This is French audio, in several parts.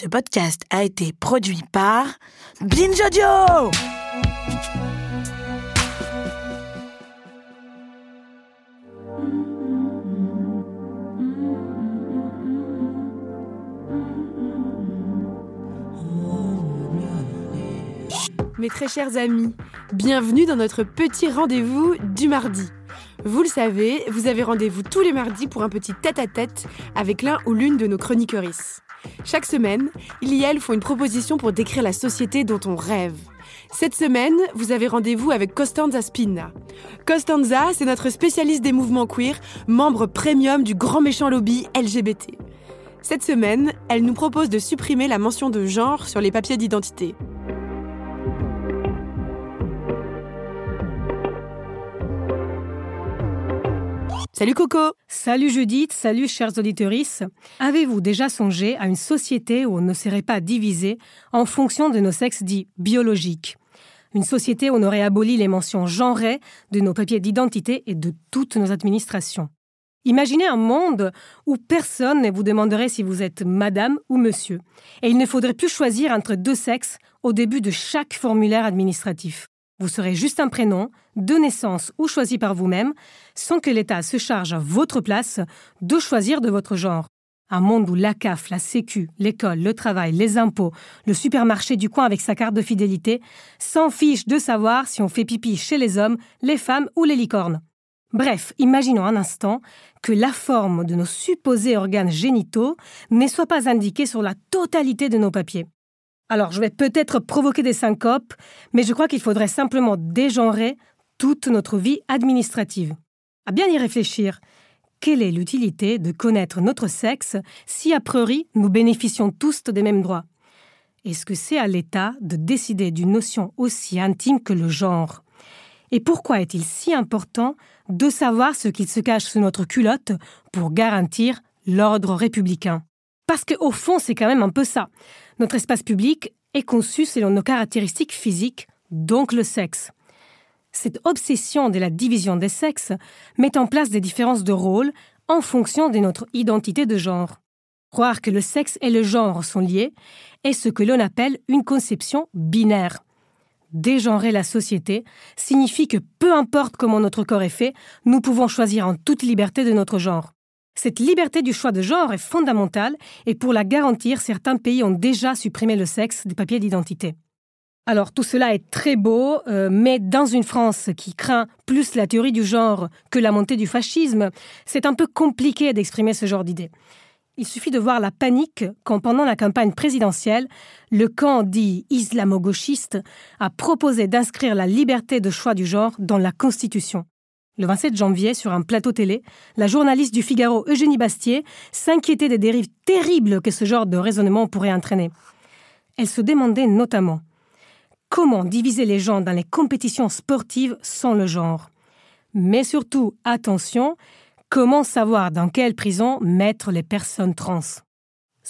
Ce podcast a été produit par Binge. Mes très chers amis, bienvenue dans notre petit rendez-vous du mardi. Vous le savez, vous avez rendez-vous tous les mardis pour un petit tête-à-tête avec l'un ou l'une de nos chroniqueuristes. Chaque semaine, il et elle font une proposition pour décrire la société dont on rêve. Cette semaine, vous avez rendez-vous avec Costanza Spina. Costanza, c'est notre spécialiste des mouvements queer, membre premium du grand méchant lobby LGBT. Cette semaine, elle nous propose de supprimer la mention de genre sur les papiers d'identité. Salut Coco Salut Judith, salut chers auditorices. Avez-vous déjà songé à une société où on ne serait pas divisé en fonction de nos sexes dits biologiques? Une société où on aurait aboli les mentions genrées de nos papiers d'identité et de toutes nos administrations. Imaginez un monde où personne ne vous demanderait si vous êtes madame ou monsieur, et il ne faudrait plus choisir entre deux sexes au début de chaque formulaire administratif. Vous serez juste un prénom, de naissance ou choisi par vous-même, sans que l'État se charge à votre place de choisir de votre genre. Un monde où la CAF, la Sécu, l'école, le travail, les impôts, le supermarché du coin avec sa carte de fidélité s'en fiche de savoir si on fait pipi chez les hommes, les femmes ou les licornes. Bref, imaginons un instant que la forme de nos supposés organes génitaux ne soit pas indiquée sur la totalité de nos papiers. Alors, je vais peut-être provoquer des syncopes, mais je crois qu'il faudrait simplement dégenrer toute notre vie administrative. À bien y réfléchir, quelle est l'utilité de connaître notre sexe si a priori nous bénéficions tous des mêmes droits? Est-ce que c'est à l'État de décider d'une notion aussi intime que le genre? Et pourquoi est-il si important de savoir ce qu'il se cache sous notre culotte pour garantir l'ordre républicain? Parce qu'au fond, c'est quand même un peu ça. Notre espace public est conçu selon nos caractéristiques physiques, donc le sexe. Cette obsession de la division des sexes met en place des différences de rôle en fonction de notre identité de genre. Croire que le sexe et le genre sont liés est ce que l'on appelle une conception binaire. Dégenrer la société signifie que peu importe comment notre corps est fait, nous pouvons choisir en toute liberté de notre genre. Cette liberté du choix de genre est fondamentale et pour la garantir, certains pays ont déjà supprimé le sexe des papiers d'identité. Alors tout cela est très beau, euh, mais dans une France qui craint plus la théorie du genre que la montée du fascisme, c'est un peu compliqué d'exprimer ce genre d'idée. Il suffit de voir la panique quand, pendant la campagne présidentielle, le camp dit islamo-gauchiste a proposé d'inscrire la liberté de choix du genre dans la Constitution. Le 27 janvier, sur un plateau télé, la journaliste du Figaro Eugénie Bastier s'inquiétait des dérives terribles que ce genre de raisonnement pourrait entraîner. Elle se demandait notamment comment diviser les gens dans les compétitions sportives sans le genre. Mais surtout, attention, comment savoir dans quelle prison mettre les personnes trans?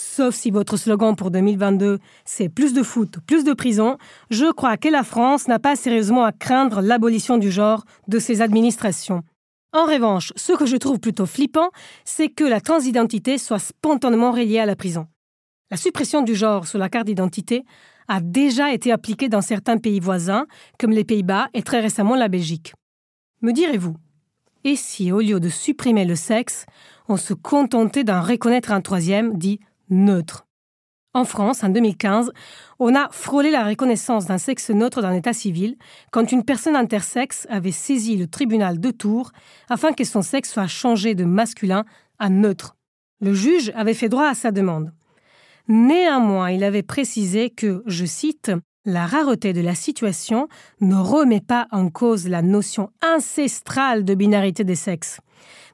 Sauf si votre slogan pour 2022, c'est plus de foot, plus de prison, je crois que la France n'a pas sérieusement à craindre l'abolition du genre de ses administrations. En revanche, ce que je trouve plutôt flippant, c'est que la transidentité soit spontanément reliée à la prison. La suppression du genre sur la carte d'identité a déjà été appliquée dans certains pays voisins, comme les Pays-Bas et très récemment la Belgique. Me direz-vous, et si au lieu de supprimer le sexe, on se contentait d'en reconnaître un troisième, dit neutre. En France, en 2015, on a frôlé la reconnaissance d'un sexe neutre dans l'état civil quand une personne intersexe avait saisi le tribunal de Tours afin que son sexe soit changé de masculin à neutre. Le juge avait fait droit à sa demande. Néanmoins, il avait précisé que, je cite, la rareté de la situation ne remet pas en cause la notion ancestrale de binarité des sexes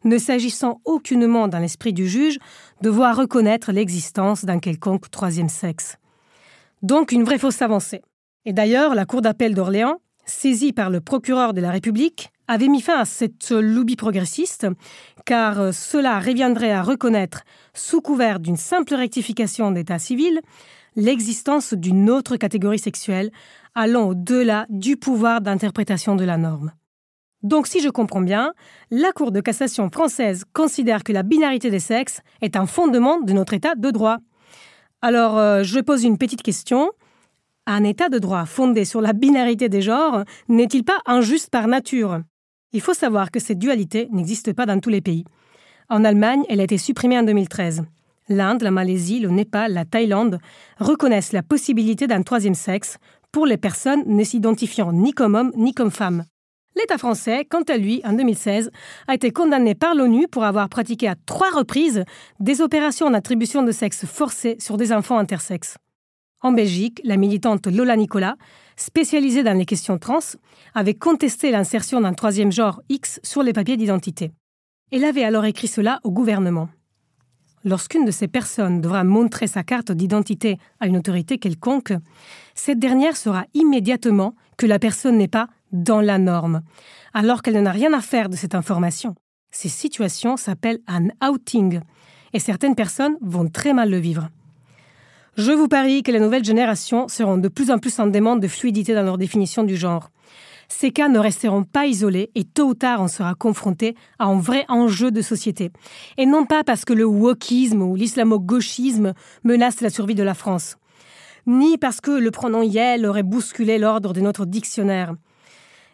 ne s'agissant aucunement dans l'esprit du juge de voir reconnaître l'existence d'un quelconque troisième sexe. Donc une vraie fausse avancée. Et d'ailleurs, la Cour d'appel d'Orléans, saisie par le procureur de la République, avait mis fin à cette lubie progressiste, car cela reviendrait à reconnaître, sous couvert d'une simple rectification d'état civil, l'existence d'une autre catégorie sexuelle allant au-delà du pouvoir d'interprétation de la norme. Donc si je comprends bien, la Cour de cassation française considère que la binarité des sexes est un fondement de notre état de droit. Alors, euh, je pose une petite question. Un état de droit fondé sur la binarité des genres n'est-il pas injuste par nature? Il faut savoir que cette dualité n'existe pas dans tous les pays. En Allemagne, elle a été supprimée en 2013. L'Inde, la Malaisie, le Népal, la Thaïlande reconnaissent la possibilité d'un troisième sexe pour les personnes ne s'identifiant ni comme homme ni comme femme. L'État français, quant à lui, en 2016, a été condamné par l'ONU pour avoir pratiqué à trois reprises des opérations d'attribution de sexe forcées sur des enfants intersexes. En Belgique, la militante Lola Nicolas, spécialisée dans les questions trans, avait contesté l'insertion d'un troisième genre X sur les papiers d'identité. Elle avait alors écrit cela au gouvernement. Lorsqu'une de ces personnes devra montrer sa carte d'identité à une autorité quelconque, cette dernière saura immédiatement que la personne n'est pas dans la norme, alors qu'elle n'en a rien à faire de cette information. Ces situations s'appellent un outing, et certaines personnes vont très mal le vivre. Je vous parie que les nouvelles générations seront de plus en plus en demande de fluidité dans leur définition du genre. Ces cas ne resteront pas isolés et tôt ou tard on sera confronté à un vrai enjeu de société. Et non pas parce que le wokisme ou l'islamo-gauchisme menace la survie de la France, ni parce que le pronom Yel aurait bousculé l'ordre de notre dictionnaire.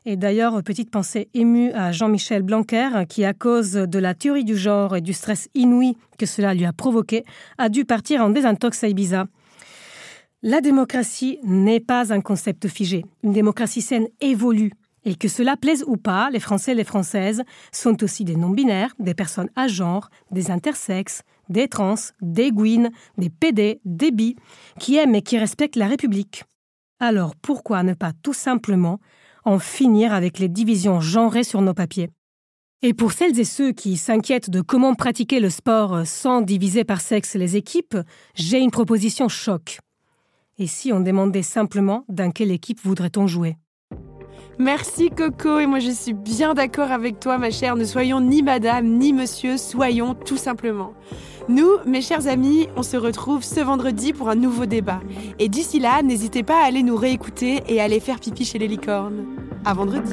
Et d'ailleurs, petite pensée émue à Jean-Michel Blanquer, qui, à cause de la théorie du genre et du stress inouï que cela lui a provoqué, a dû partir en désintox à Ibiza. La démocratie n'est pas un concept figé. Une démocratie saine évolue. Et que cela plaise ou pas, les Français et les Françaises sont aussi des non-binaires, des personnes à genre, des intersexes, des trans, des gouines, des PD, des bi, qui aiment et qui respectent la République. Alors pourquoi ne pas tout simplement en finir avec les divisions genrées sur nos papiers. Et pour celles et ceux qui s'inquiètent de comment pratiquer le sport sans diviser par sexe les équipes, j'ai une proposition choc. Et si on demandait simplement dans quelle équipe voudrait-on jouer? Merci Coco, et moi je suis bien d'accord avec toi ma chère, ne soyons ni madame ni monsieur, soyons tout simplement. Nous, mes chers amis, on se retrouve ce vendredi pour un nouveau débat. Et d'ici là, n'hésitez pas à aller nous réécouter et à aller faire pipi chez les licornes. À vendredi.